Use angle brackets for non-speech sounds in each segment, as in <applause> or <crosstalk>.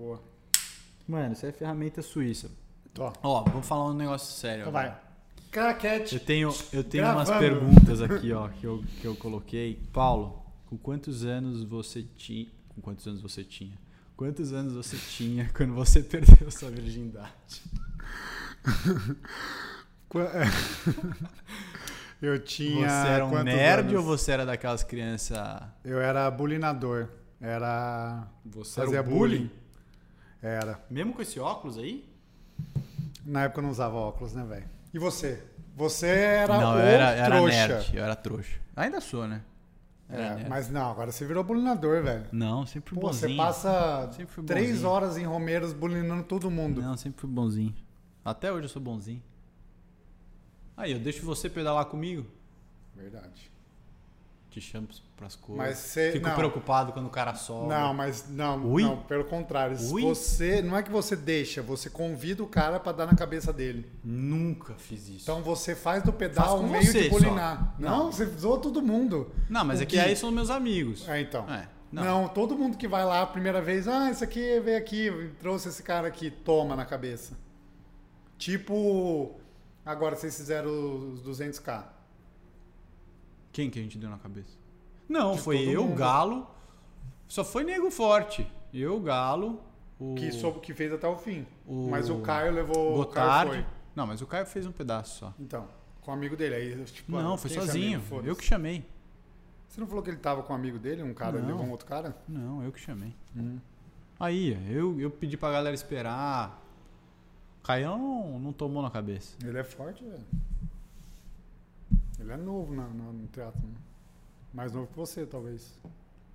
Boa. Mano, isso é ferramenta suíça. Tô. Ó, vou falar um negócio sério. Então agora. vai. Craquete. Eu tenho, eu tenho umas perguntas aqui, ó, que eu, que eu coloquei. Paulo, com quantos anos você tinha. Com quantos anos você tinha? Quantos anos você tinha <laughs> quando você perdeu sua virgindade? <laughs> Qua- <laughs> Eu tinha. você era um nerd anos? ou você era daquelas crianças. Eu era bulinador. Era. Você Fazia era o bullying? Era. Mesmo com esse óculos aí? Na época eu não usava óculos, né, velho? E você? Você era não, o eu era, era trouxa. nerd. Eu era trouxa. Ainda sou, né? Era É, mas não, agora você virou bulinador, velho. Não, sempre fui Pô, você bonzinho. passa Sempre fui três horas em Romeiros bulinando todo mundo. Não, sempre fui bonzinho. Até hoje eu sou bonzinho. Aí, eu deixo você pedalar comigo. Verdade. Te chamo pras coisas. Mas você. Fico não, preocupado quando o cara sobe. não, mas não, Ui? não, pelo contrário. Ui? Você. Não é que você deixa, você convida o cara pra dar na cabeça dele. Nunca fiz isso. Então você faz do pedal um meio de bulinar. Não, Não. você zoa todo mundo. não, mas o é que aí são meus amigos. É, então. É, Não. não. todo mundo que vai lá a primeira vez, ah, esse aqui veio aqui, trouxe esse cara aqui, toma na cabeça. Tipo, agora vocês fizeram os 200k. Quem que a gente deu na cabeça? Não, De foi eu, mundo. Galo. Só foi nego forte. Eu, Galo. O Que, soube, que fez até o fim. o Mas o Caio levou. O Caio foi. Não, mas o Caio fez um pedaço só. Então, com o amigo dele. Aí, tipo, não, ah, foi é sozinho. Foda-se. eu que chamei. Você não falou que ele tava com um amigo dele? Um cara Não. levou um outro cara? Não, eu que chamei. Hum. Aí, eu, eu pedi pra galera esperar. Caião não, não tomou na cabeça. Ele é forte, velho. Ele é novo na, na- no teatro. Né? Mais novo que você, talvez.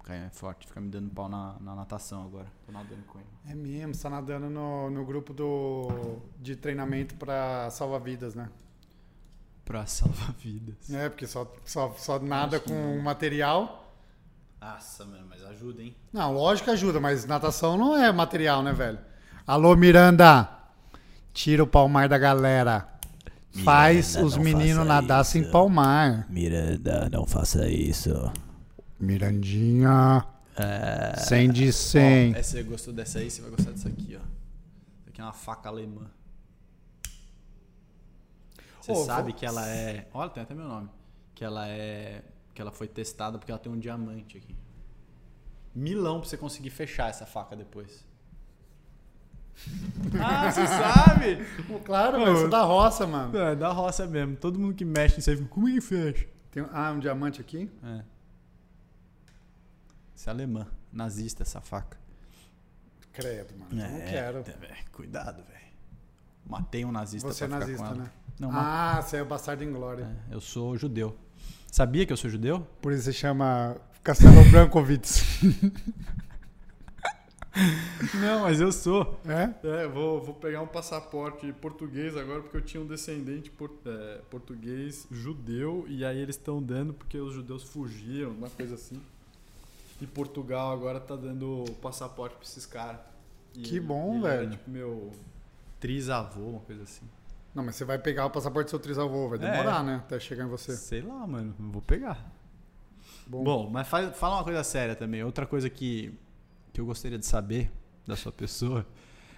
Caião é forte, fica me dando pau na, na natação agora. Tô nadando com ele. É mesmo, você tá nadando no, no grupo do, de treinamento pra salva-vidas, né? Pra salvar vidas. É, porque só, só, só nada Acho com não. material. Nossa, mano, mas ajuda, hein? Não, lógico que ajuda, mas natação não é material, né, velho? Alô, Miranda! Tira o palmar da galera. Faz Miranda, os não meninos nadar isso. sem palmar. Miranda, não faça isso. Mirandinha. É, 100 de 100. Ó, você gostou dessa aí, você vai gostar dessa aqui, ó. Essa aqui é uma faca alemã. Você Ô, sabe vou- que ela é. Olha, tem até meu nome. Que ela é. Que ela foi testada porque ela tem um diamante aqui. Milão pra você conseguir fechar essa faca depois. Ah, você sabe? Claro, você é da roça, mano. É, da roça mesmo. Todo mundo que mexe nisso aí fica, como é que fecha? Tem, ah, um diamante aqui? É. Isso é alemã. Nazista essa faca. Credo, mano. eu não É, quero. é, velho, Cuidado, velho. Matei um nazista Você é nazista, né? Não. Ah, você é o bastardo em glória. É, eu sou judeu. Sabia que eu sou judeu? Por isso você chama Castelo Brankovitz. <laughs> <laughs> Não, mas eu sou. é? É, vou, vou pegar um passaporte português agora porque eu tinha um descendente por- é, português judeu e aí eles estão dando porque os judeus fugiram, uma coisa assim. E Portugal agora tá dando passaporte pra esses caras. Que ele- bom, ele era, velho. tipo meu trisavô, uma coisa assim. Não, mas você vai pegar o passaporte do seu trisavô. Vai É. demorar, né? Até chegar em você. Sei lá, mano, vou pegar. Bom, Bom, mas faz- fala uma coisa séria também. Outra coisa que, que eu gostaria de saber da sua pessoa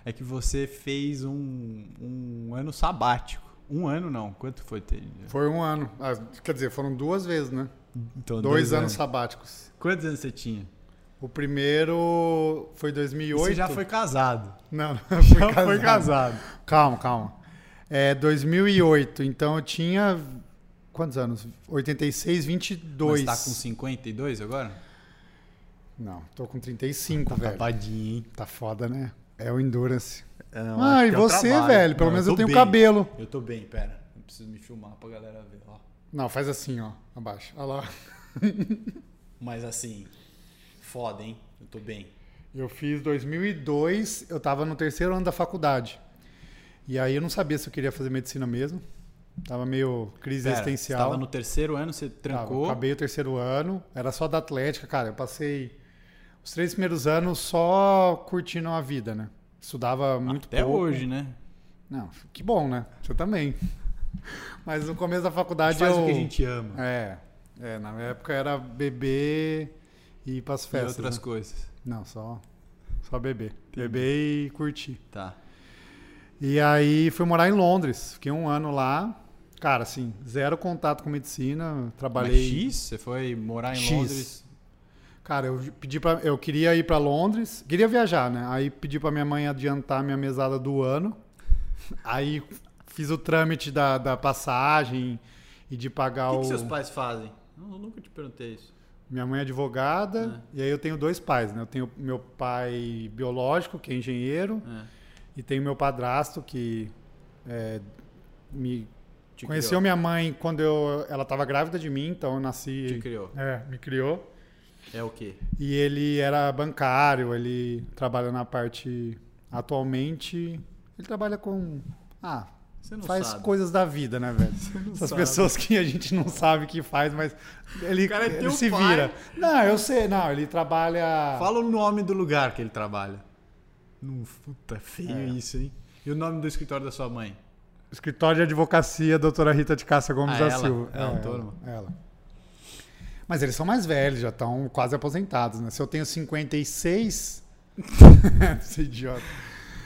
é que você fez um, um ano sabático. Um ano não, quanto foi? ter? foi um ano. Ah, quer dizer, foram duas vezes, né? Então, Dois, anos sabáticos. Quantos anos você tinha? O primeiro foi 2008. Você já foi casado. Não, <laughs> não Já casado. foi casado. Calma, calma. É 2008, então eu tinha. Quantos anos? 86, 22. Mas tá com 52 agora? Não, tô com 35, velho. Tapadinho, hein? Tá foda, né? É o Endurance. Não, Ah, acho e é você, trabalho. velho? Pelo Não, menos eu, tô tenho bem. cabelo. Eu tô bem, pera. Eu preciso me filmar pra galera ver, ó. Não, faz assim, ó. Abaixo. Olha lá. <laughs> Mas assim, foda, hein? Eu tô bem. Eu fiz 2002, eu tava no terceiro ano da faculdade. E aí eu não sabia se eu queria fazer medicina mesmo. Tava meio crise Pera, existencial. Você tava no terceiro ano, você Tava, trancou. acabei o terceiro ano, era só da Atlética, cara. Eu passei os três primeiros anos só curtindo a vida, né? Estudava muito Até pouco. hoje, né? Não, que bom, né? Você também. <laughs> Mas no começo da A faculdade gente faz eu. o que a gente ama. É, é, na época era beber e ir pras e festas. outras né? coisas. Não, só, Só beber. Beber e curtir. Tá. E aí fui morar em Londres. Fiquei um ano lá. Cara, assim, zero contato com medicina. Trabalhei. Mas X? Você foi morar em X. Londres? Cara, eu pedi para eu queria ir pra Londres, queria viajar, né? Aí pedi pra minha mãe adiantar minha mesada do ano. Aí fiz o trâmite da, da passagem e de pagar O que, o que seus pais fazem? Eu nunca te perguntei isso. minha mãe é advogada e aí eu tenho dois pais, né? Eu tenho meu pai biológico, que é engenheiro, É. e tenho meu padrasto que é, me Te conheceu criou. minha mãe quando eu, ela estava grávida de mim, então eu Te nasci, criou. é, me criou. É o quê? E ele era bancário, ele trabalha na parte. Atualmente, ele trabalha com. Ah, Você não faz sabe. coisas da vida, né, velho? Essas sabe. pessoas que a gente não sabe que faz, mas ele, O cara é ele se pai. vira. Não, eu sei, não, ele trabalha. Fala o nome do lugar que ele trabalha. Não, puta, feio É. isso, hein? E o nome do escritório da sua mãe? Escritório de Advocacia, doutora Rita de Cássia Gomes Ah, da ela? Silva. É autônoma? ela, ela. Mas eles são mais velhos, já estão quase aposentados, né? Se eu tenho 56. <laughs> Esse idiota.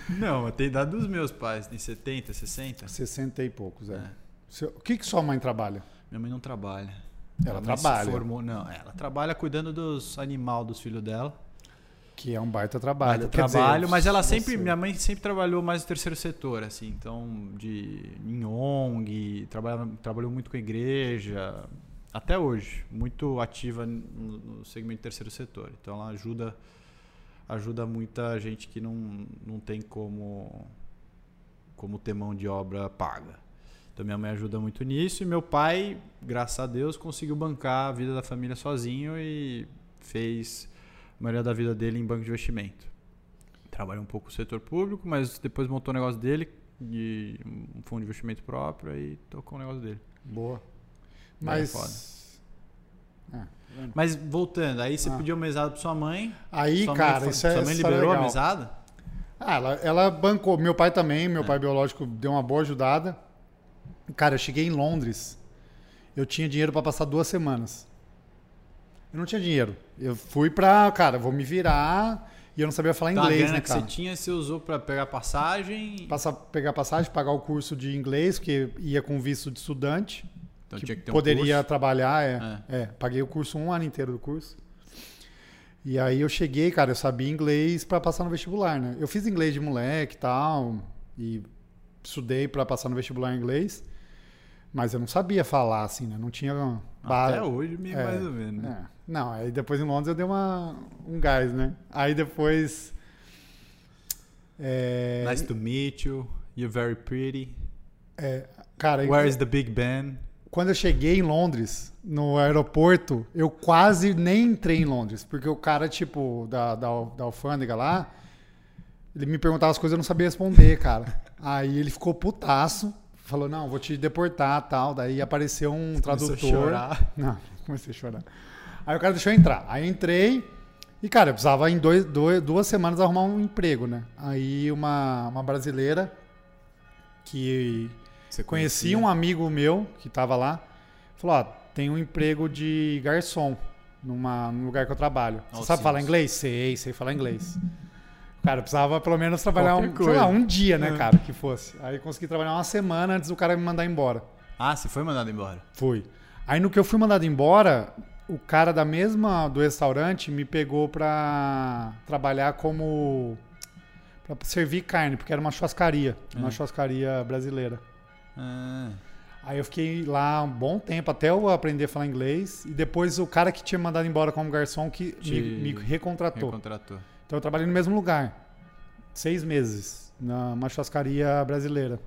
Não, tem idade dos meus pais, tem 70, 60. 60 e poucos, é. É. Seu- O que, que sua mãe trabalha? Minha mãe não trabalha. Ela Minha mãe se trabalha. formou- não, ela trabalha cuidando dos animal dos filhos dela. Que é um baita trabalho. Baita Quer dizer, trabalho, mas ela sempre, você- minha mãe sempre trabalhou mais no terceiro setor, assim, então de em ONG, trabalhou muito com a igreja, até hoje, muito ativa no, segmento terceiro setor. Então ela ajuda ajuda muita gente que não, não tem como como ter mão de obra paga. Então minha mãe ajuda muito nisso e meu pai, graças a Deus, conseguiu bancar a vida da família sozinho e fez a maioria da vida dele em banco de investimento. Trabalhou um pouco no setor público, mas depois montou o negócio dele, de um fundo de investimento próprio e tocou o negócio dele. Boa. É Mas. É, tá vendo? Mas voltando, aí você Ah. pediu mesada pra sua mãe. Aí, sua cara, mãe, isso é. Sua mãe é liberou a legal. mesada? Ah, ela, ela bancou. Meu pai também, É. meu pai biológico deu uma boa ajudada. Cara, eu cheguei em Londres. Eu tinha dinheiro pra passar duas semanas. Eu não tinha dinheiro. Eu fui pra. Cara, vou me virar. E eu não sabia falar Então, a inglês, grana né, que cara? você tinha, você usou pra pegar passagem. Passar, pegar passagem, pagar o curso de inglês, porque ia com visto de estudante. Então que tinha que ter um poderia curso. trabalhar, é, é. Paguei o curso um ano inteiro do curso. E aí eu cheguei, cara, eu sabia inglês pra passar no vestibular, né? Eu fiz inglês de moleque e tal, e estudei pra passar no vestibular em inglês, mas eu não sabia falar, assim, né? Não tinha... ba- Até hoje, meio É, mais ou menos. né? é. Não, aí depois em Londres eu dei uma, um gás, né? Aí depois... É, Nice to meet you. You're very pretty. cara, Where is the Big Ben? Quando eu cheguei em Londres, no aeroporto, eu quase nem entrei em Londres, porque o cara, tipo, da, da, da alfândega lá, ele me perguntava as coisas e eu não sabia responder, cara. <laughs> Aí ele ficou putaço, falou, não, vou te deportar tal. Daí apareceu um a tradutor. chorar. <laughs> Não, comecei a chorar. Aí o cara deixou eu entrar. Aí eu entrei e, cara, eu precisava em dois, dois- duas semanas arrumar um emprego, né? Aí uma, uma brasileira que Você Conheci um amigo meu que tava lá. Falou: Ó, tem um emprego de garçom numa, num lugar que eu trabalho. Você Alcinos. sabe falar inglês? Sei, sei falar inglês. Cara, precisava pelo menos trabalhar um, lá, um dia, né, É. cara, que fosse. Aí consegui trabalhar uma semana antes do cara me mandar embora. Ah, você foi mandado embora. Fui. Aí no que eu fui mandado embora, o cara da mesma do restaurante me pegou pra trabalhar como pra servir carne, porque era uma churrascaria, uma É. churrascaria brasileira. Ah, Aí eu fiquei lá um bom tempo até eu aprender a falar inglês. E depois o cara que tinha mandado embora como garçom que Te me, me recontratou. recontratou. Então eu trabalhei no mesmo lugar. Seis meses. Numa churrascaria brasileira.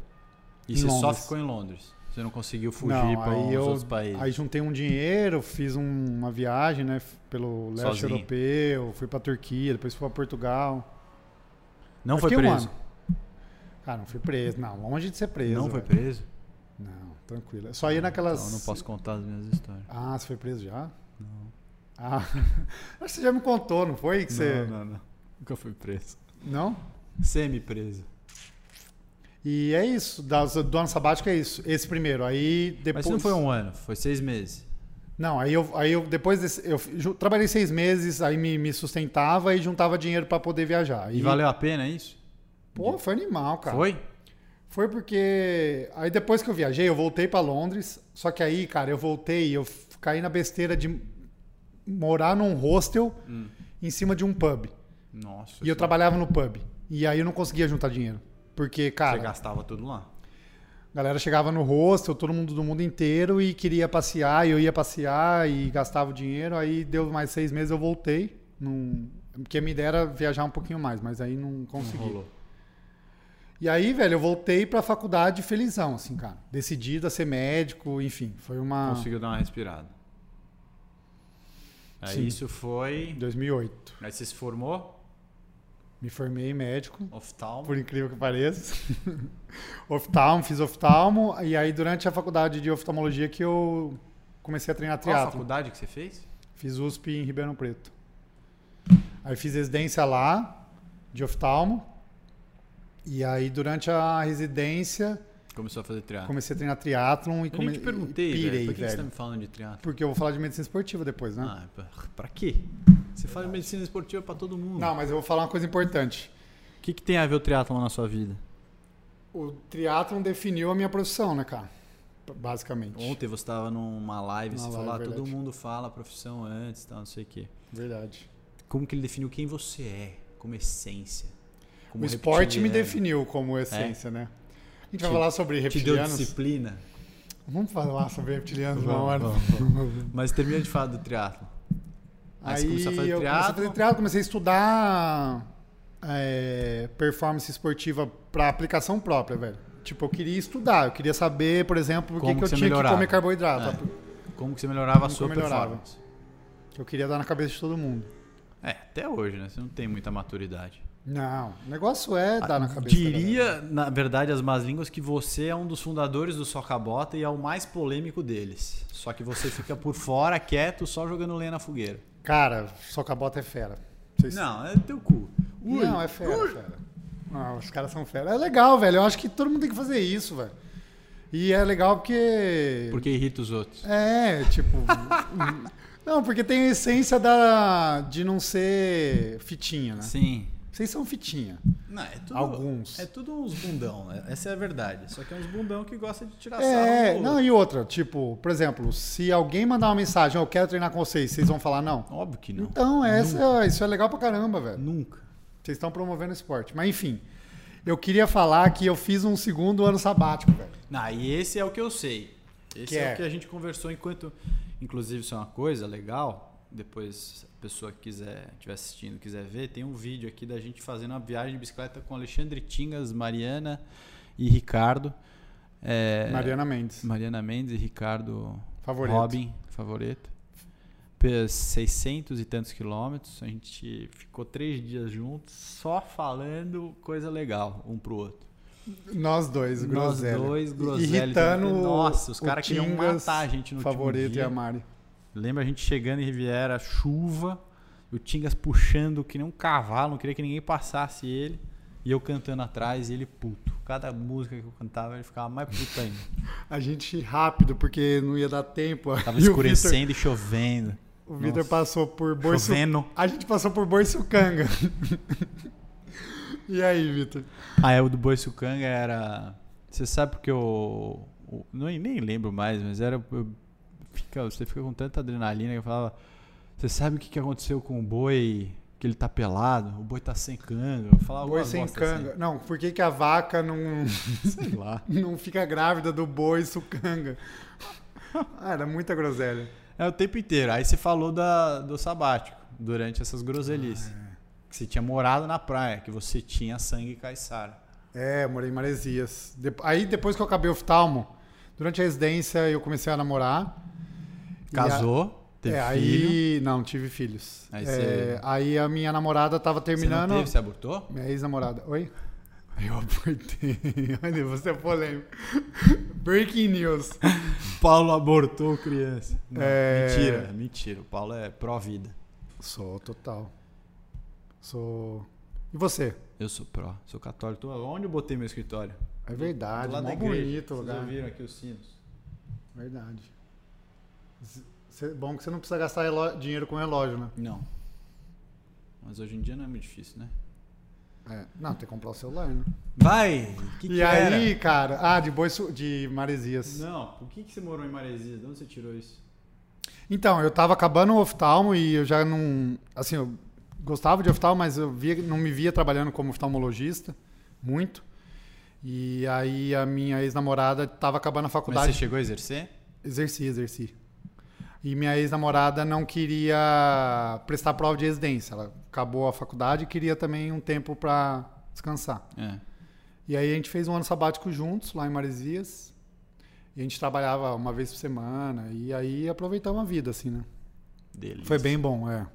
E você só Londres. ficou em Londres. Você não conseguiu fugir para outros países. Aí juntei um dinheiro, fiz um- uma viagem, né? Pelo leste Sozinho. europeu, fui pra Turquia, depois fui pra Portugal. não foi um preso. ano. Cara, não fui preso. Não, longe de ser preso. não foi velho. preso? Não, tranquilo. Eu só ia naquelas. Então eu não posso contar as minhas histórias. Ah, você foi preso já? Não. Ah, <laughs> acho que você já me contou, não foi? Que você... Não, não, não. Nunca fui preso. Não? Semi-preso. E é isso, das- do ano sabático é isso. Esse primeiro. Aí depois. Mas não foi um ano, foi seis meses. Não, aí eu, aí eu depois desse, eu trabalhei seis meses, aí me, me sustentava e juntava dinheiro pra poder viajar. E valeu a pena isso? Pô, foi animal, cara. Foi? Foi porque aí depois que eu viajei, eu voltei pra Londres, só que aí, cara, eu voltei e eu caí na besteira de morar num hostel Hum. em cima de um pub. Nossa. E eu trabalhava no pub. E aí eu não conseguia juntar dinheiro. Porque, Você cara, gastava tudo lá. a galera chegava no hostel, todo mundo do mundo inteiro e queria passear, e eu ia passear e gastava o dinheiro. Aí deu mais seis meses, eu voltei. Num... Porque a minha ideia era viajar um pouquinho mais, mas aí não Não consegui. rolou. E aí, velho, eu voltei pra faculdade felizão, assim, cara. Decidido a ser médico, enfim. Foi uma. Conseguiu dar uma respirada. Aí Sim. isso foi. 2008. Aí você se formou? Me formei em médico, Oftalmo. por incrível que pareça. <laughs> oftalmo, fiz oftalmo. E aí, durante a faculdade de oftalmologia, que eu comecei a treinar Qual a triatlo. faculdade que você fez? Fiz USP em Ribeirão Preto. Aí fiz residência lá, de oftalmo. E aí, durante a residência, Começou a fazer triatlo. comecei a treinar triatlon e Eu come... nem te perguntei, pirei, velho. Por que velho. você tá me falando de triatlo? Porque eu vou falar de medicina esportiva depois, né? Ah, pra, pra quê? Você fala de medicina esportiva pra todo mundo. Não, mas eu vou falar uma coisa importante. O que, que tem a ver o triatlo na sua vida? O triatlon definiu a minha profissão, né, cara? Basicamente. Ontem você estava numa live, Numa você falou, ah, todo mundo fala a profissão antes, tal, não sei o quê. Verdade. Como que ele definiu quem você é, como essência? Como o esporte me definiu como essência, né? A gente vai Te- falar sobre Te deu reptilianos. disciplina? Vamos falar sobre reptilianos uma hora. vamos, Mas termina de falar do triatlo. Aí, você Aí começou a fazer eu comecei a fazer triatlo, comecei a estudar é, performance esportiva para aplicação própria, velho. Tipo, eu queria estudar, eu queria saber, por exemplo, por que que eu tinha melhorava. que comer carboidrato. Como que você melhorava a Como sua que eu melhorava. performance? Eu queria dar na cabeça de todo mundo. É, até hoje, né? Você não tem muita maturidade. Não, o negócio é dar na cabeça. Diria, na verdade, as más línguas que você é um dos fundadores do Socabota e é o mais polêmico deles. Só que você fica por fora, quieto, só jogando lenha na fogueira. Cara, Socabota é fera. Vocês- Não, é teu cu. Ui, Não, é fera, fera. Não, os caras são fera. É legal, velho. Eu acho que todo mundo tem que fazer isso, velho. E é legal porque. Porque irrita os outros. É, tipo. <laughs> não, porque tem a essência da, de não ser fitinha, né? Sim. Vocês são fitinha. Não, é tudo, Alguns. É tudo uns bundão, né? essa é a verdade. Só que é uns bundão que gosta de tirar É, sarro. não, e outra, tipo, por exemplo, se alguém mandar uma mensagem, eu quero treinar com vocês, vocês vão falar não? Óbvio que não. Então, essa, isso é legal pra caramba, velho. Nunca. Vocês estão promovendo esporte. Mas enfim, eu queria falar que eu fiz um segundo ano sabático, velho. Não, e esse é o que eu sei. Esse é, é? o que a gente conversou enquanto. Inclusive, isso é uma coisa legal. Depois, pessoa que quiser, estiver assistindo, quiser ver, tem um vídeo aqui da gente fazendo uma viagem de bicicleta com Alexandre Tingas, Mariana e Ricardo. É, Mariana Mendes. Mariana Mendes e Ricardo Favorito. Robin, favorito. Pe- 600 e tantos quilômetros. A gente ficou três dias juntos, só falando coisa legal um pro outro. Nós dois, Nós groselha. dois, groselha. Irritando Nossa, os caras queriam matar a gente no último Favorito dia. e a Mari. Lembra a gente chegando em Riviera, chuva, o Tingas puxando que nem um cavalo, não queria que ninguém passasse ele, e eu cantando atrás e ele puto. Cada música que eu cantava, ele ficava mais puto ainda. <laughs> A gente rápido, porque não ia dar tempo. Tava <laughs> E escurecendo e chovendo. O Vitor passou por. Chovendo. A gente passou por Boiçucanga. <laughs> e aí, Vitor? Ah, é, o do Boiçucanga era. Você sabe porque o- não, nem lembro mais, mas era. eu- fica- você fica com tanta adrenalina que eu falava. Você sabe o que, que aconteceu com o boi? Que ele tá pelado? O boi tá sem canga. Eu falava Boi sem canga. Não, por que, que a vaca não, Assim, <laughs> sei lá. <laughs> não fica grávida do boi sucanga? Ah, era muita groselha. É o tempo inteiro. Aí você falou da, do sabático, durante essas groselices. Ah, Que você tinha morado na praia, que você tinha sangue caiçara. É, morei em Maresias. De- Aí, depois que eu acabei o oftalmo, durante a residência, eu comecei a namorar. Casou, teve é, filho. aí não tive filhos. Aí É, você- aí a minha namorada tava terminando. Você teve, você abortou? Minha ex-namorada. Oi? Eu abortei. <laughs> Olha, você é polêmico. Breaking news. Paulo abortou criança. Não, É. Mentira, mentira. O Paulo é pró-vida. Sou total. Sou. E você? Eu sou pró, sou católico. Tô- Onde eu botei meu escritório? É verdade, Do lado mó da igreja. bonito Vocês lugar. ouviram aqui os sinos? Verdade. Bom que você não precisa gastar dinheiro com relógio, né? Não. Mas hoje em dia não é muito difícil, né? É. Não, tem que comprar o celular, né? Vai! Que e aí, cara... Ah, de boi su- de Maresias. Não, por que, que você morou em Maresias? De onde você tirou isso? Então, eu tava acabando o oftalmo e eu já não. Assim, eu gostava de oftalmo, mas eu via, não me via trabalhando como oftalmologista muito. E aí a minha ex-namorada tava acabando a Mas faculdade. você chegou a exercer? Exerci, exerci. E minha ex-namorada não queria prestar prova de residência. Ela acabou a faculdade e queria também um tempo para descansar. É. E aí a gente fez um ano sabático juntos, lá em Maresias. E a gente trabalhava uma vez por semana. E aí aproveitamos a vida, assim, né? Delícia. Foi bem bom, é.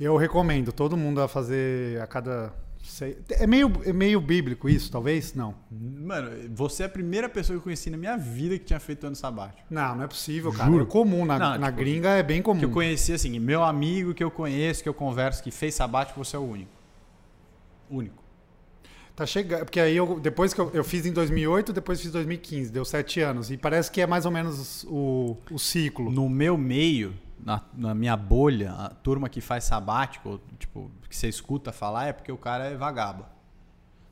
Eu recomendo todo mundo a fazer a cada. Sei- É meio, é meio bíblico isso, talvez? Não. Mano, você é a primeira pessoa que eu conheci na minha vida que tinha feito ano sabático. Não, não é possível, cara. Juro. É comum. Na, Não, na tipo, gringa é bem comum. Que eu conheci, assim, meu amigo que eu conheço, que eu converso, que fez sabático, você é o único. Único. Tá chegando. Porque aí eu, depois que eu, eu fiz em 2008, depois fiz em 2015, deu sete anos. E parece que é mais ou menos o, o ciclo. No meu meio, na, na minha bolha, a turma que faz sabático, tipo, que você escuta falar, é porque o cara é vagaba.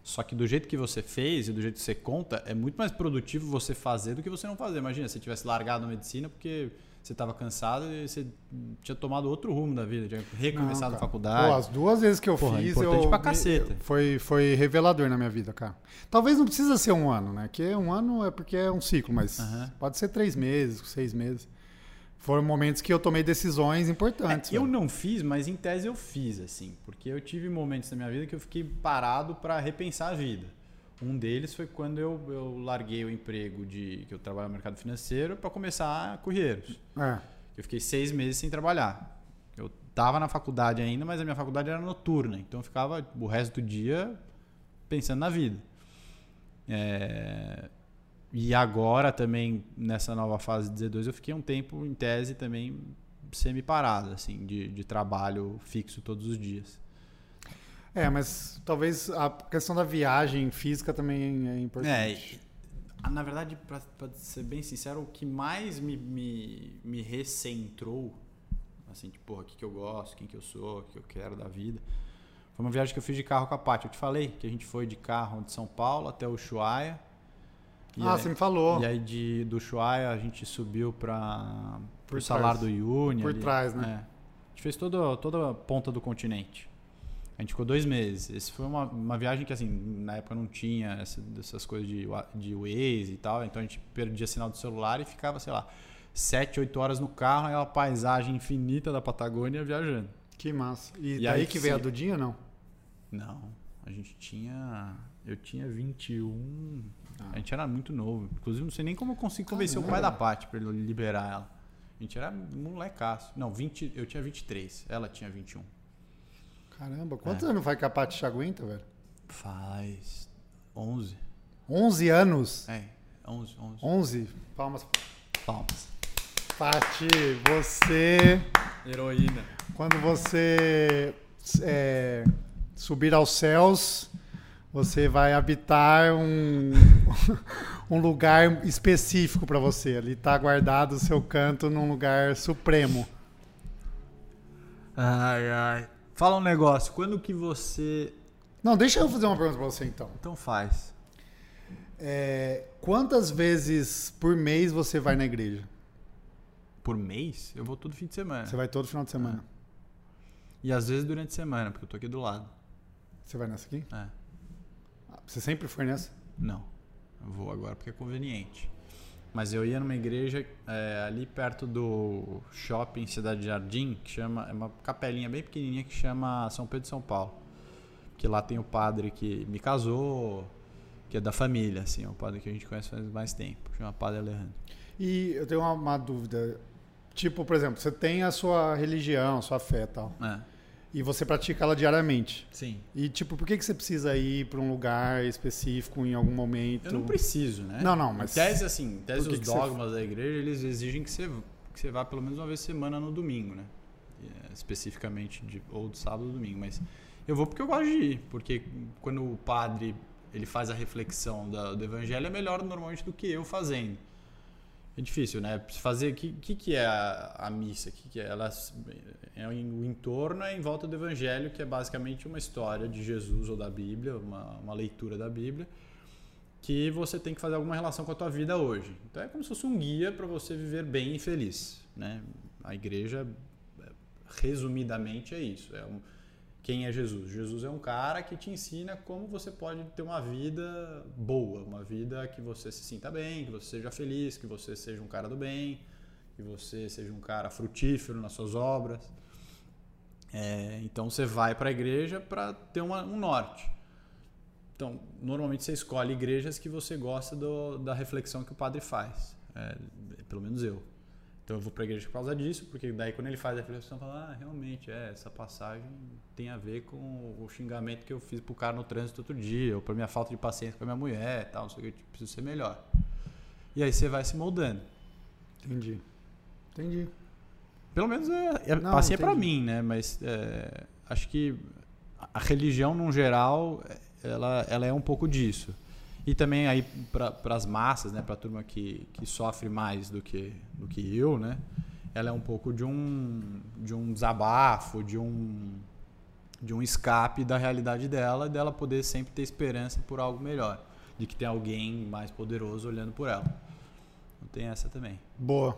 Só que do jeito que você fez e do jeito que você conta, é muito mais produtivo você fazer do que você não fazer. Imagina, se você tivesse largado a medicina porque você estava cansado e você tinha tomado outro rumo da vida, tinha recomeçado a faculdade. Pô, as duas vezes que eu Porra, é fiz, importante eu, pra caceta. Foi, foi revelador na minha vida, cara. Talvez não precisa ser um ano, né? Que um ano é porque é um ciclo, mas Aham. pode ser três meses, seis meses. Foram momentos que eu tomei decisões importantes. É, eu velho. não fiz, mas em tese eu fiz, assim, porque eu tive momentos na minha vida que eu fiquei parado para repensar a vida. Um deles foi quando eu, eu larguei o emprego de que eu trabalho no mercado financeiro para começar a correiros. É. Eu fiquei seis meses sem trabalhar. Eu estava na faculdade ainda, mas a minha faculdade era noturna, então eu ficava o resto do dia pensando na vida. É, E agora também, nessa nova fase de Z2, eu fiquei um tempo, em tese, também semi-parado, assim, de, de trabalho fixo todos os dias. É, mas talvez a questão da viagem física também é É, importante. ah, na verdade, pra ser bem sincero, o que mais me, me, me recentrou, assim, tipo, porra, o que, que eu gosto, quem que eu sou, o que eu quero da vida, foi uma viagem que eu fiz de carro com a Paty. Eu te falei que a gente foi de carro de São Paulo até o Ushuaia. Ah, aí, você me falou. E aí de, do Ushuaia a gente subiu para o salário do Uni. Por ali. trás, né? É. A gente fez toda, toda a ponta do continente. A gente ficou dois meses. Esse foi uma, uma viagem que, assim, na época não tinha essa- essas coisas de, de Waze e tal. Então a gente perdia sinal do celular e ficava, sei lá, sete, oito horas no carro, aquela paisagem infinita da Patagônia viajando. Que massa. E, E daí aí que veio a sim. Dudinha, não? Não, a gente tinha. Eu tinha 21. Gente era muito novo. Inclusive, não sei nem como eu consigo convencer o Caramba. pai da Paty pra ele liberar ela. A gente era molecaço. Não, 20, eu tinha 23. Ela tinha 21. Caramba, É. quantos anos vai que a Paty te aguenta, velho? Faz 11. 11 anos? É, 11, 11. 11? Palmas. Palmas. Paty, você... Heroína. Quando você é, subir aos céus, você vai habitar um, <laughs> um lugar específico para você. Ali está guardado o seu canto num lugar supremo. Ai, ai. Fala um negócio. Quando que você. Não, deixa eu fazer uma pergunta para você então. Então faz. É, quantas vezes por mês você vai na igreja? Por mês? Eu vou todo fim de semana. Você vai todo final de semana. E às vezes durante a semana, porque eu tô aqui do lado. Você vai nessa aqui? É. Você sempre foi nessa? Não. Eu vou agora porque é conveniente. Mas eu ia numa igreja é, ali perto do shopping Cidade Jardim, que chama. É uma capelinha bem pequenininha que chama São Pedro de São Paulo. Que lá tem o padre que me casou, que é da família, assim, é um padre que a gente conhece faz mais tempo, chama Padre Alejandro. E eu tenho uma, uma dúvida. Tipo, por exemplo, você tem a sua religião, a sua fé e tal. É. E você pratica ela diariamente. Sim. E, tipo, por que, que você precisa ir para um lugar específico em algum momento? Eu não preciso, né? Não, não, mas- Em tese, assim, em tese os que você- dogmas da igreja, eles exigem que você, que você vá pelo menos uma vez por semana no domingo, né? É, especificamente, de, ou de sábado ou domingo. Mas eu vou porque eu gosto de ir. Porque quando o padre ele faz a reflexão da- do evangelho, é melhor normalmente do que eu fazendo. É difícil, né? Fazer o que, que, é a, a missa? Que que é? Ela, é o entorno é em volta do Evangelho, que é basicamente uma história de Jesus ou da Bíblia, uma, uma leitura da Bíblia, que você tem que fazer alguma relação com a tua vida hoje. Então é como se fosse um guia para você viver bem e feliz, né? A igreja, resumidamente, é isso. É um, quem é Jesus? Jesus é um cara que te ensina como você pode ter uma vida boa, uma vida que você se sinta bem, que você seja feliz, que você seja um cara do bem, que você seja um cara frutífero nas suas obras. É, então você vai para a igreja para ter uma- um norte. Então, normalmente você escolhe igrejas que você gosta do- da reflexão que o padre faz. É, pelo menos eu. Então eu vou para a igreja por causa disso, porque daí quando ele faz a reflexão, fala, ah, realmente, é, essa passagem tem a ver com o xingamento que eu fiz pro cara no trânsito outro dia, ou pra minha falta de paciência com a minha mulher, tal, não sei o que, eu preciso ser melhor. E aí você vai se moldando. Entendi. Entendi. Pelo menos é, é, Não, assim é pra entendi. mim, né? Mas é, acho que a religião, num geral, ela, ela é um pouco disso. E também aí para as massas, né? Pra turma que, que sofre mais do que, do que eu, né? Ela é um pouco de um, de um desabafo, de um, de um escape da realidade dela, dela poder sempre ter esperança por algo melhor. De que tem alguém mais poderoso olhando por ela. Não tem essa também. Boa.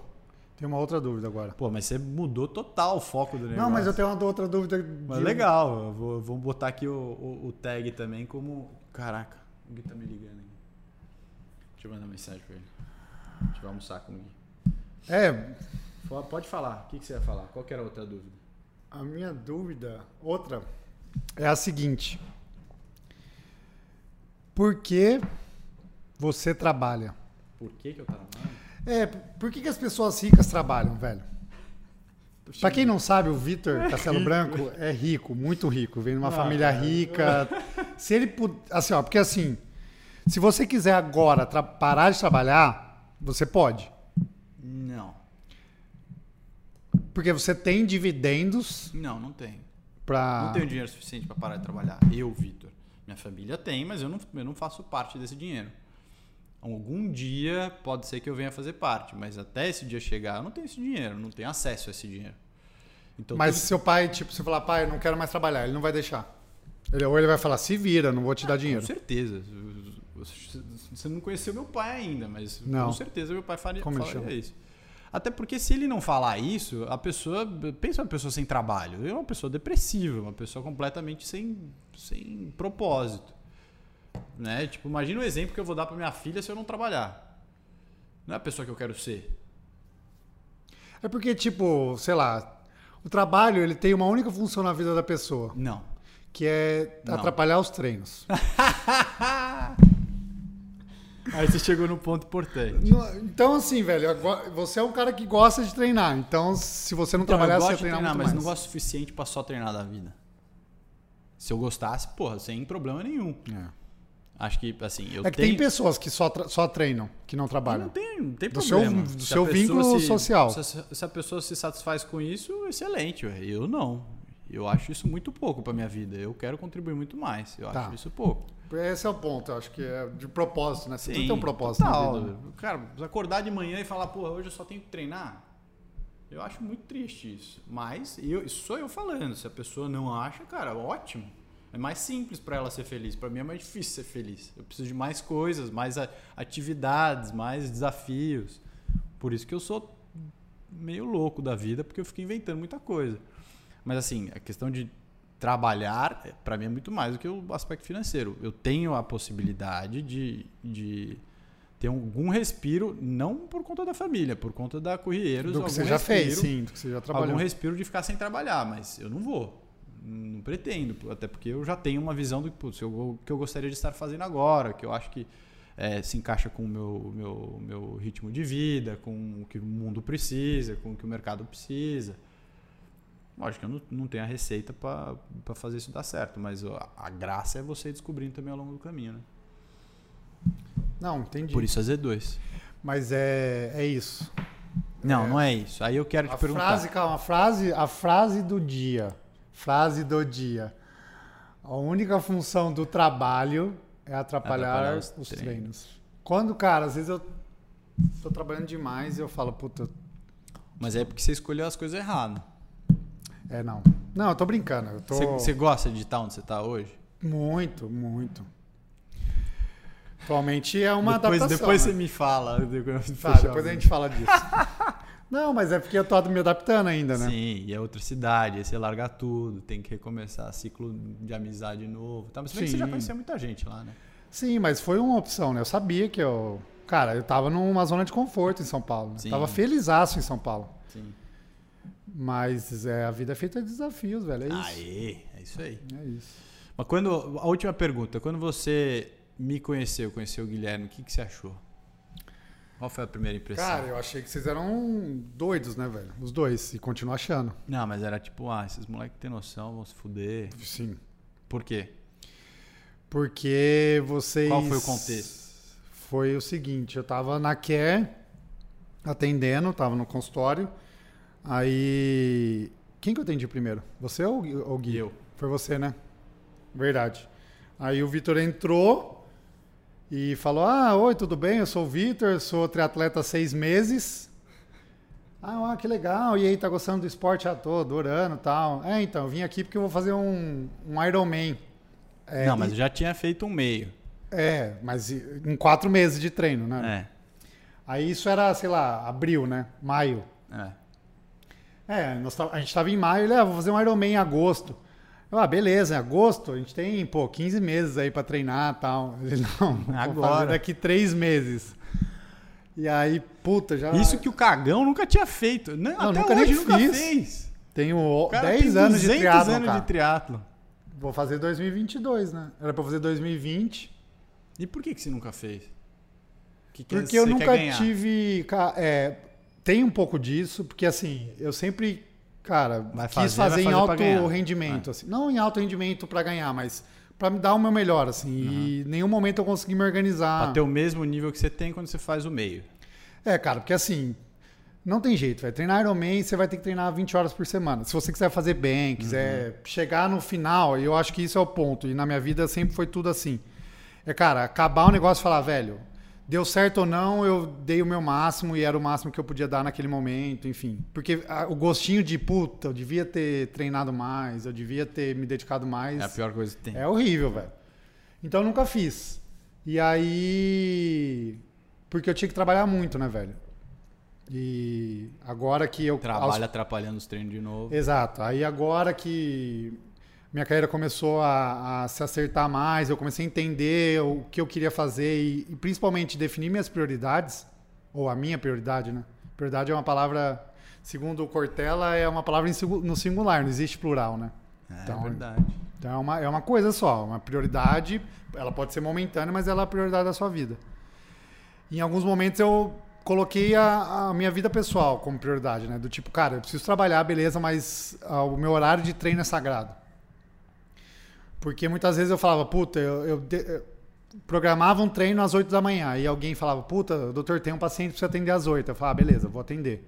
Tem uma outra dúvida agora. Pô, mas você mudou total o foco do negócio. Não, mas eu tenho uma outra dúvida. Mas de- legal, eu vou, vou botar aqui o, o, o tag também como. Caraca, o Gui tá me ligando aí. Deixa eu mandar mensagem pra ele. Deixa eu almoçar com o Gui. É, Pode falar, o que, que você ia falar? Qual que era a outra dúvida? a minha dúvida, outra, é a seguinte. Por que você trabalha? Por que, que eu falando? É, por que, que as pessoas ricas trabalham, velho? Pra quem não sabe, o Vitor <laughs> Castelo Branco é rico, muito rico, vem de uma Ah, família rica. Se ele pud... assim, ó, porque assim, se você quiser agora parar de trabalhar, você pode, Não, porque você tem dividendos não, não tenho. para Não tenho dinheiro suficiente pra parar de trabalhar. Eu, Vitor. Minha família tem, mas eu não, eu não faço parte desse dinheiro. Algum dia pode ser que eu venha fazer parte, mas até esse dia chegar eu não tenho esse dinheiro, não tenho acesso a esse dinheiro. Então, Mas tudo- se seu pai, tipo, você falar, pai, eu não quero mais trabalhar, ele não vai deixar. Ele, ou ele vai falar, se vira, não vou te dar dinheiro. Com certeza. Você- não conheceu meu pai ainda, mas Não. com certeza meu pai faria, Como falaria isso. Até porque se ele não falar isso, a pessoa. Pensa uma pessoa sem trabalho. É uma pessoa depressiva, uma pessoa completamente sem, sem propósito. Né? Tipo, imagina o exemplo que eu vou dar pra minha filha se eu não trabalhar. Não é a pessoa que eu quero ser. É porque, tipo, sei lá, o trabalho ele tem uma única função na vida da pessoa, Não. que é Não. atrapalhar os treinos. <laughs> Aí você chegou no ponto importante. Então, assim, velho, você é um cara que gosta de treinar. Então, se você não Então, trabalhar, você ia treinar, treinar, muito mas mais. não gosto o suficiente pra só treinar da vida. Se eu gostasse, porra, sem problema nenhum. É. Acho que, assim, eu É que tenho... tem pessoas que só, só treinam, que não Não trabalham. tem, não tem Do seu- problema. do Se seu vínculo se- social. Se, a- se a pessoa se satisfaz com isso, excelente. ué. Eu não. Eu acho isso muito pouco pra minha vida. Eu quero contribuir muito mais. Eu Tá. acho isso pouco. Esse é o ponto, eu acho que é de propósito, né? Você tem Sim, ter um propósito total. na vida. Cara, acordar de manhã e falar, porra, hoje eu só tenho que treinar. Eu acho muito triste isso. Mas eu, isso sou eu falando. Se a pessoa não acha, cara, ótimo. É mais simples pra ela ser feliz. Pra mim é mais difícil ser feliz. Eu preciso de mais coisas, mais atividades, mais desafios. Por isso que eu sou meio louco da vida, porque eu fico inventando muita coisa. Mas assim, a questão de trabalhar, para mim é muito mais do que o aspecto financeiro. Eu tenho a possibilidade de, de ter algum respiro, não por conta da família, por conta da Correieiros. Do que você já fez, respiro, sim, do que você já trabalhou. Algum respiro de ficar sem trabalhar, mas eu não vou. Não pretendo, até porque eu já tenho uma visão do que, putz, eu, que eu gostaria de estar fazendo agora, que eu acho que eh, se encaixa com o meu, meu, meu ritmo de vida, com o que o mundo precisa, com o que o mercado precisa. Lógico que eu não, não tenho a receita para fazer isso dar certo, mas a, a graça é você descobrindo também ao longo do caminho, né? Não, entendi. Por isso a Z2. Mas é, é isso. Não, não é isso. Aí eu quero te A perguntar. frase, calma, a frase, a frase do dia. Frase do dia. A única função do trabalho é atrapalhar, Atrapalhar os, os treinos. treinos. Quando, cara, às vezes eu tô trabalhando demais e eu falo, puta, Mas é porque você escolheu as coisas erradas. é não. Não, eu tô brincando. Eu tô Você, você gosta de estar onde você tá hoje? muito, muito. Atualmente é uma depois, adaptação. depois né? você me fala. Tá, depois a gente fala disso. <laughs> não, mas é porque eu tô me adaptando ainda, né? Sim, e é outra cidade, aí você larga tudo, tem que recomeçar ciclo de amizade novo. Tá, mas você já Sim. conhecia muita gente lá, né? Sim, mas foi uma opção, né? Eu sabia que eu. Cara, eu tava numa zona de conforto em São Paulo. Né? Sim. Tava felizaço em São Paulo. Sim. Mas é, a vida é feita de desafios, velho. É isso. Aê, é isso aí. É isso. Mas quando. A última pergunta, quando você me conheceu, conheceu o Guilherme, o que, que você achou? Qual foi a primeira impressão? Cara, eu achei que vocês eram doidos, né, velho? Os dois. E continuo achando. Não, mas era tipo, ah, esses moleques têm noção, vão se fuder. Sim. Por quê? Porque vocês. Qual foi o contexto? Foi o seguinte, eu tava na Care atendendo, tava no consultório. Aí. Quem que eu atendi primeiro? Você ou ou o Gui? Eu. Foi você, né? Verdade. Aí o Vitor entrou e falou: Ah, oi, tudo bem? Eu sou o Vitor, sou triatleta há seis meses. Ah, que legal. E aí, tá gostando do esporte? Ah, tô adorando e tal. É, então, eu vim aqui porque eu vou fazer um, um Ironman. É, não, mas e- eu já tinha feito um meio. é, mas em quatro meses de treino, né? É. Aí isso era, sei lá, abril, né? Maio. É. É, nós tá- a gente tava em maio, ele, ah, vou fazer um Ironman em agosto. Ah, beleza, em agosto a gente tem, pô, 15 meses aí pra treinar e tal. <laughs> Ele, não, Agora. daqui três meses. E aí, puta, já... Isso que o cagão nunca tinha feito. Não, Não, até nunca hoje nunca fiz. fez. Tenho cara 10 tem anos de 200 triatlon, anos cara. de triatlo. Vou fazer 2022, né? Era pra fazer 2020. E por que, que você nunca fez? Que que Porque eu nunca tive. É, tem um pouco disso, porque assim, eu sempre, cara, Vai quis fazer, fazer, em fazer alto rendimento. Assim. Não em alto rendimento pra ganhar, mas pra me dar o meu melhor. assim. E em nenhum momento eu consegui me organizar. Pra ter o mesmo nível que você tem quando você faz o meio. É, cara, porque assim. Não tem jeito, vai treinar Ironman, você vai ter que treinar 20 horas por semana. Se você quiser fazer bem, quiser Uhum. chegar no final, e eu acho que isso é o ponto. E na minha vida sempre foi tudo assim. É, cara, acabar o negócio e falar, velho, deu certo ou não, eu dei o meu máximo e era o máximo que eu podia dar naquele momento, enfim. Porque ah, o gostinho de, puta, eu devia ter treinado mais, eu devia ter me dedicado mais. É a pior coisa que tem. É horrível, velho. Então eu nunca fiz. E aí. Porque eu tinha que trabalhar muito, né, velho? E agora que eu. Trabalha atrapalhando os treinos de novo. Exato. Aí agora que minha carreira começou a, a se acertar mais, eu comecei a entender o que eu queria fazer e, e principalmente definir minhas prioridades, ou a minha prioridade, né? Prioridade é uma palavra, segundo o Cortella, é uma palavra no singular, não existe plural, né? É Então, verdade. Então é uma, é uma coisa só, uma prioridade, ela pode ser momentânea, mas ela é a prioridade da sua vida. Em alguns momentos eu coloquei a, a minha vida pessoal como prioridade, né? Do tipo, cara, eu preciso trabalhar, beleza, mas ah, o meu horário de treino é sagrado. Porque muitas vezes eu falava, puta, eu, eu eu programava um treino às 8 da manhã, e alguém falava, puta, doutor, tem um paciente que precisa atender às 8. Eu falava, ah, beleza, vou atender.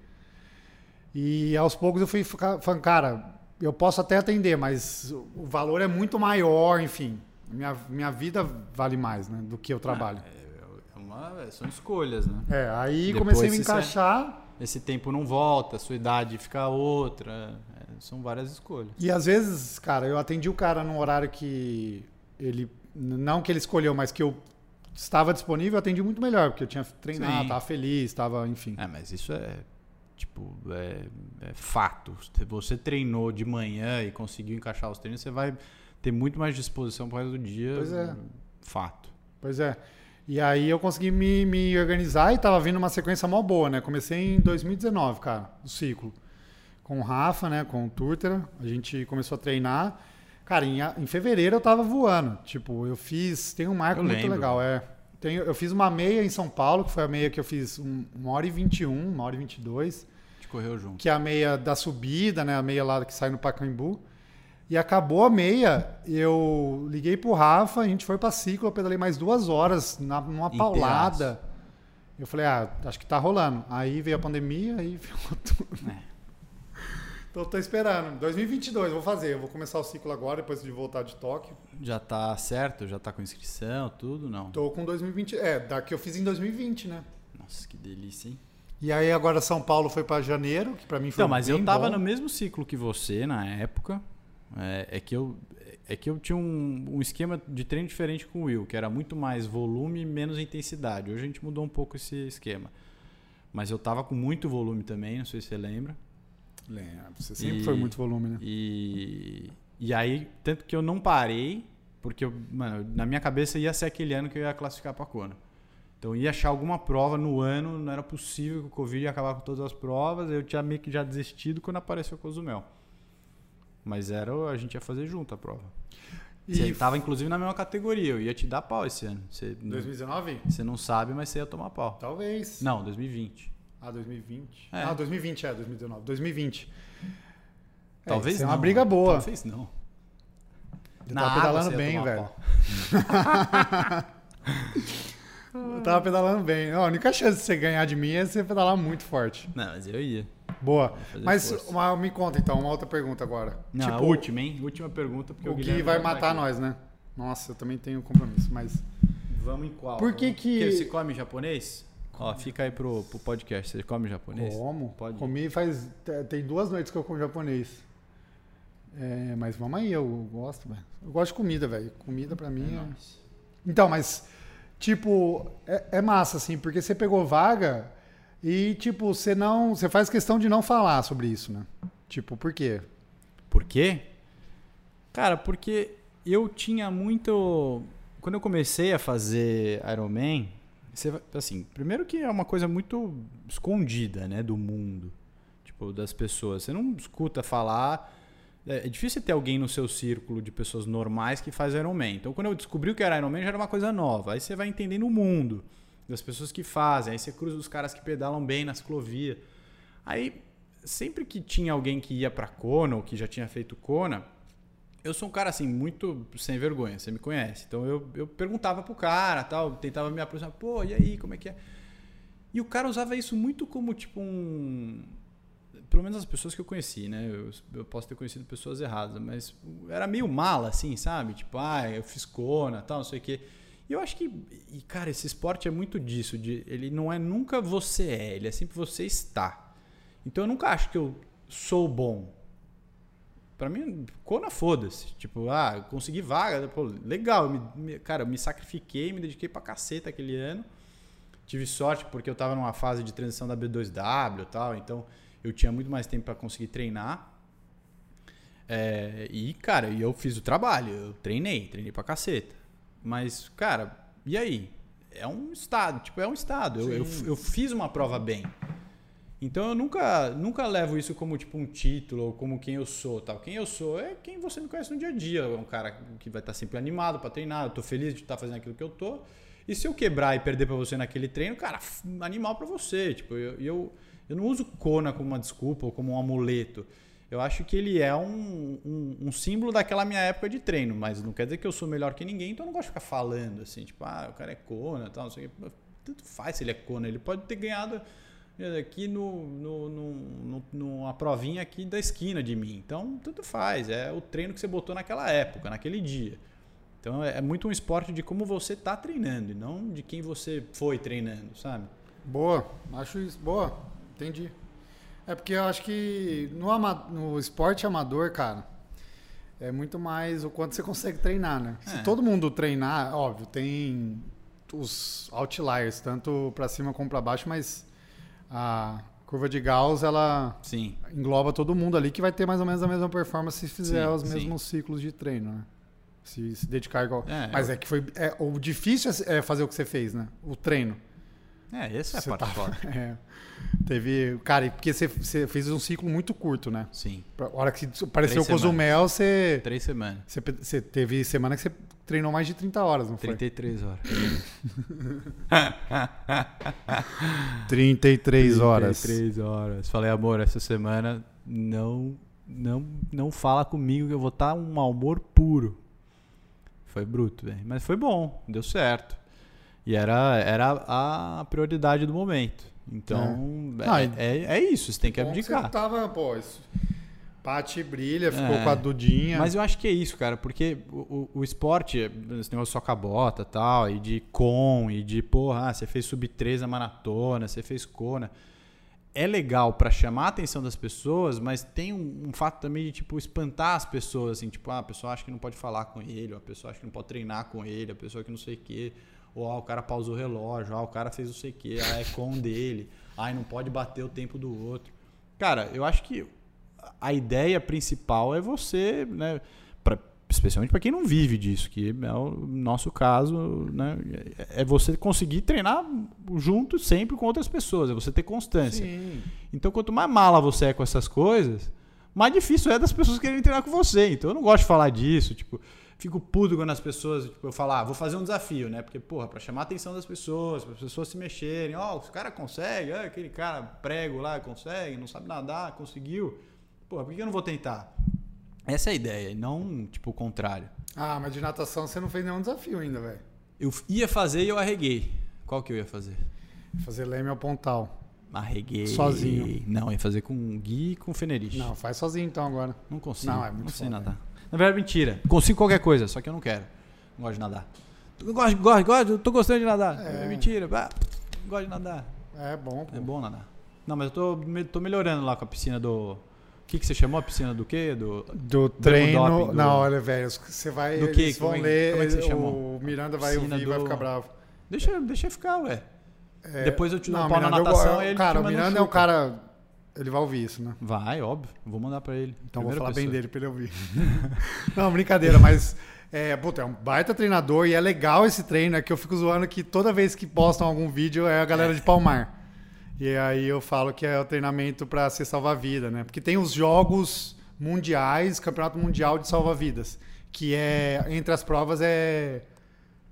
E aos poucos eu fui falando, cara, eu posso até atender, mas o valor é muito maior, enfim. Minha, minha vida vale mais, né, do que o trabalho. É uma- é- são escolhas, né? É, aí Depois comecei a me encaixar. Esse tempo não volta, a sua idade fica outra. São várias escolhas. E às vezes, cara, eu atendi o cara num horário que ele. Não que ele escolheu, mas que eu estava disponível, eu atendi muito melhor, porque eu tinha treinado, Sim. tava feliz, tava, enfim. É, mas isso é tipo é, é fato. Se você treinou de manhã e conseguiu encaixar os treinos, você vai ter muito mais disposição pro resto do dia. Pois é. Fato. Pois é. E aí eu consegui me, me organizar e tava vindo uma sequência mó boa, né? Comecei em 2019, cara, o ciclo. Com o Rafa, né? Com o Turtera. A gente começou a treinar. Cara, em, em fevereiro eu tava voando. Tipo, eu fiz. Tem um marco Eu muito lembro. legal, é. Tenho, eu fiz uma meia em São Paulo, que foi a meia que eu fiz um, uma hora e 21, uma hora e 22 A gente correu junto. que é a meia da subida, né? A meia lá que sai no Pacaembu. E acabou a meia, eu liguei pro Rafa, a gente foi pra ciclo, eu pedalei mais duas horas na, numa paulada. Eu falei, ah, acho que tá rolando. Aí veio a pandemia, aí <laughs> ficou tudo. É. Então eu tô esperando. 2022 vou fazer. Eu vou começar o ciclo agora, depois de voltar de Tóquio. Já tá certo? Já tá com inscrição, tudo? Não. Tô com 2020. É, da que eu fiz em 2020, né? Nossa, que delícia, hein? E aí agora São Paulo foi pra janeiro, que pra mim foi Então, mas eu tava bom. no mesmo ciclo que você na época. É, é que eu é que eu tinha um, um esquema de treino diferente com o Will, que era muito mais volume e menos intensidade. Hoje a gente mudou um pouco esse esquema. Mas eu tava com muito volume também, não sei se você lembra. Lembro, Você sempre E- foi muito volume, né? E, e aí, tanto que eu não parei, porque eu, mano, na minha cabeça ia ser aquele ano que eu ia classificar pra Kona. Então eu ia achar alguma prova no ano, não era possível que o Covid ia acabar com todas as provas, eu tinha meio que já desistido quando apareceu o Cozumel. Mas era, o- a gente ia fazer junto a prova. Você E tava inclusive na mesma categoria, eu ia te dar pau esse ano. Você, não- 2019? você não sabe, mas você ia tomar pau. Talvez. Não, 2020. Ah, 2020. É. Ah, 2020 é, 2019. 2020. É, Talvez isso é não. uma briga boa. Talvez não. Eu Na tava pedalando bem, velho. <laughs> Eu tava pedalando bem. A única chance de você ganhar de mim é você pedalar muito forte. Não, mas eu ia. Boa. Mas uma- me conta então, uma outra pergunta agora. Não, tipo, a última, hein? Última pergunta, porque o, o Gui vai não matar aqui. nós, né? Nossa, eu também tenho compromisso, mas. Vamos em qual? Por que que- Você come japonês? Ó, fica aí pro, pro podcast. Você come japonês? Como? Pode. Comi faz. te- Tem duas noites que eu como japonês. É, mas vamos aí, eu gosto, velho. Eu gosto de comida, velho. Comida pra mim é. nóis. Então, mas, tipo, é, é massa, assim, porque você pegou vaga e, tipo, você não. Você faz questão de não falar sobre isso, né? Tipo, por quê? Por quê? Cara, porque eu tinha muito. Quando eu comecei a fazer Ironman, você, assim, primeiro que é uma coisa muito escondida, né, do mundo, tipo, das pessoas. Você não escuta falar. É é difícil ter alguém no seu círculo de pessoas normais que faz Ironman. Então, quando eu descobri o que era Ironman, já era uma coisa nova. Aí você vai entendendo o mundo das pessoas que fazem. Aí você cruza os caras que pedalam bem na ciclovia. Aí, sempre que tinha alguém que ia pra Kona ou que já tinha feito Kona, eu sou um cara assim, muito sem vergonha, você me conhece. Então eu, eu perguntava pro cara, tal, tentava me aproximar, pô, e aí, como é que é? E o cara usava isso muito como tipo um. Pelo menos as pessoas que eu conheci, né? Eu, eu posso ter conhecido pessoas erradas, mas era meio mala, assim, sabe? Tipo, ah, eu fiz Kona, tal, não sei o quê. E eu acho que, e cara, esse esporte é muito disso, de, ele não é nunca você é, ele é sempre você está. Então eu nunca acho que eu sou bom. Pra mim, Kona foda-se. Tipo, ah, consegui vaga, pô, legal. me- me- cara, eu me sacrifiquei, me dediquei pra caceta aquele ano. Tive sorte porque eu tava numa fase de transição da B2W e tal, então eu tinha muito mais tempo pra conseguir treinar. É, e, cara, eu fiz o trabalho, eu treinei, treinei pra caceta. Mas, cara, e aí? É um estado, tipo, é um estado. Eu, eu, eu fiz uma prova bem. Então eu nunca, nunca levo isso como tipo um título ou como quem eu sou, tal. Quem eu sou é quem você me conhece no dia a dia, é um cara que vai estar sempre animado para treinar, eu tô feliz de estar fazendo aquilo que eu tô. E se eu quebrar e perder para você naquele treino, cara, animal para você, tipo, eu, eu eu não uso Kona como uma desculpa ou como um amuleto. Eu acho que ele é um, um, um símbolo daquela minha época de treino, mas não quer dizer que eu sou melhor que ninguém, então eu não gosto de ficar falando assim, tipo, ah, o cara é Kona, tal, não sei o quê. Tanto faz se ele é Kona, ele pode ter ganhado aqui no, no, no, no- numa provinha aqui da esquina de mim. Então, tanto faz. É o treino que você botou naquela época, naquele dia. Então, é, é muito um esporte de como você está treinando e não de quem você foi treinando, sabe? Boa, acho isso. Boa, entendi. É porque eu acho que no, ama- no esporte amador, cara, é muito mais o quanto você <laughs> consegue treinar, né? Se É. todo mundo treinar, óbvio, tem os outliers, tanto pra cima como pra baixo, mas a curva de Gauss, ela Sim. engloba todo mundo ali que vai ter mais ou menos a mesma performance se fizer Sim, os sim. mesmos ciclos de treino, né? Se, se dedicar igual. É, Mas eu- é que foi. É, o difícil é fazer o que você fez, né? O treino. É, essa é a Você parte tá- foda. <laughs> É. Teve. Cara, porque você, você fez um ciclo muito curto, né? Sim. Pra hora que apareceu o Três Cozumel, você, Três semanas. você. Você teve semana que você treinou mais de 30 horas, não foi? 33 horas. <laughs> 33 horas. 33 horas. Falei, amor, essa semana não, não, não fala comigo que eu vou estar um mau humor puro. Foi bruto, velho. Mas foi bom, deu certo. E era, era a prioridade do momento. Então, Ah, é, é, é isso, você tem que abdicar. Você tava, pô, isso- Pati brilha, ficou É. com a Dudinha. Mas eu acho que é isso, cara, porque o, o, o esporte, esse negócio só cabota e tal, e de com, e de, porra, ah, você fez sub-3 na maratona, você fez Kona. É legal pra chamar a atenção das pessoas, mas tem um, um fato também de, tipo, espantar as pessoas, assim, tipo, ah, a pessoa acha que não pode falar com ele, a pessoa acha que não pode treinar com ele, a pessoa que não sei o quê, ou ah, o cara pausou o relógio, ah, o cara fez não sei o quê, ah, é com dele, <laughs> ah, não pode bater o tempo do outro. Cara, eu acho que a ideia principal é você, né, pra, especialmente para quem não vive disso, que é o nosso caso, né, é você conseguir treinar junto sempre com outras pessoas, é você ter constância. Sim. Então, quanto mais mala você é com essas coisas, mais difícil é das pessoas quererem treinar com você. Então, eu não gosto de falar disso, tipo, fico puto quando as pessoas, tipo, eu falo, ah, vou fazer um desafio, né? Porque, porra, pra chamar a atenção das pessoas, para as pessoas se mexerem, ó, os cara consegue, ó, aquele cara prego lá consegue, não sabe nadar, conseguiu. Porra, por que eu não vou tentar? Essa é a ideia, e não, tipo, o contrário. Ah, mas de natação você não fez nenhum desafio ainda, velho. Eu ia fazer e eu arreguei. Qual que eu ia fazer? Fazer leme ao pontal. Arreguei. Sozinho. Não, ia fazer com Gui e com Fenerich. Não, faz sozinho então agora. Não consigo. Não, é muito sei foda. nadar. Na verdade, mentira. Consigo qualquer coisa, só que eu não quero. Não gosto de nadar. Gosto, gosto, gosto, tô gostando de nadar. É. É, mentira. Ah, gosto de nadar. É bom, pô. É bom nadar. Não, mas eu tô, tô melhorando lá com a piscina do. O que, que você chamou a piscina do quê? Do. Do treino. doping, do- Não, olha, velho, você vai. Do quê? Eles vão Como é- ler. como é que você o chamou? Miranda vai Piscina ouvir e vai do- ficar bravo. Deixa, deixa eu ficar, ué. É, Depois eu te dou não, um pau na Miranda, eu- natação eu- e ele Cara, o Miranda é um cara. Ele vai ouvir isso, né? Vai, óbvio. Vou mandar pra ele. Então vou Primeira falar bem pessoa. dele pra ele ouvir. <laughs> não, brincadeira, mas. É, puta, é um baita treinador e é legal esse treino. É que eu fico zoando que toda vez que postam algum vídeo é a galera de Palmar. E aí eu falo que é o treinamento pra ser salva-vida, né? Porque tem os jogos mundiais, campeonato mundial de salva-vidas, que é entre as provas é,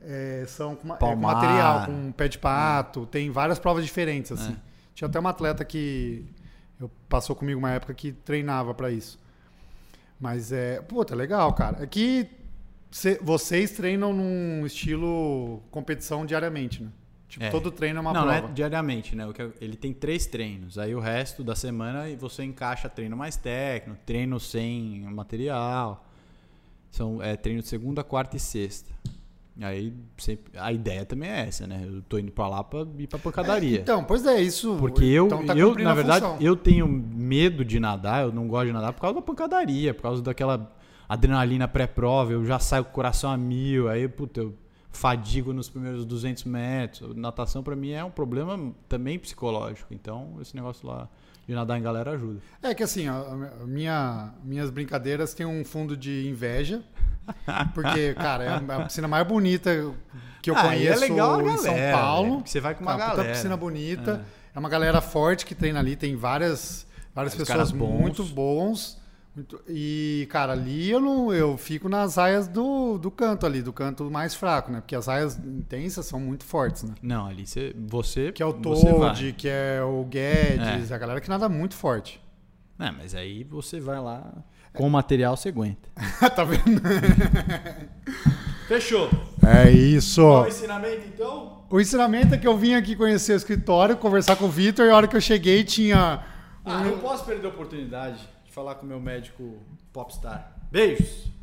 é- são com, é com material, com pé de pato, tem várias provas diferentes assim. É. Tinha até uma atleta que eu, passou comigo uma época que treinava pra isso. Mas é, puta, legal, cara. É que cê- vocês treinam num estilo competição diariamente, né? Tipo, É. todo treino é uma não, prova. não é diariamente, né? Ele tem três treinos. Aí o resto da semana você encaixa treino mais técnico, treino sem material. São é, treino de segunda, quarta e sexta. Aí sempre, a ideia também é essa, né? Eu tô indo pra lá pra ir pra pancadaria. Então, pois é, isso. Porque eu, então tá eu na verdade, função. eu tenho medo de nadar, eu não gosto de nadar por causa da pancadaria, por causa daquela adrenalina pré-prova, eu já saio com o coração a mil, aí, puta, eu fadigo nos primeiros 200 metros. Natação pra mim é um problema também psicológico, então esse negócio lá de nadar em galera ajuda. É que assim, ó, minha, minhas brincadeiras têm um fundo de inveja. Porque, cara, é a piscina mais bonita que eu Ah, e conheço é legal a em São galera? Paulo. Porque você vai com uma Cara, puta galera. piscina bonita. É. uma galera forte que treina ali, tem várias, várias Os pessoas bons. muito bons. Muito- e, cara, ali eu, não, eu fico nas raias do, do canto ali, do canto mais fraco, né? Porque as raias intensas são muito fortes, né? Não, ali você, você Que é o. Toad, que é o Guedes, a galera que nada muito forte. É, mas aí você vai lá com o material você aguenta. <laughs> tá vendo? <laughs> Fechou. É isso. Qual o ensinamento então? O ensinamento é que eu vim aqui conhecer o escritório, conversar com o Vitor, e a hora que eu cheguei tinha. Ah, não posso perder a oportunidade de falar com o meu médico popstar. Beijos.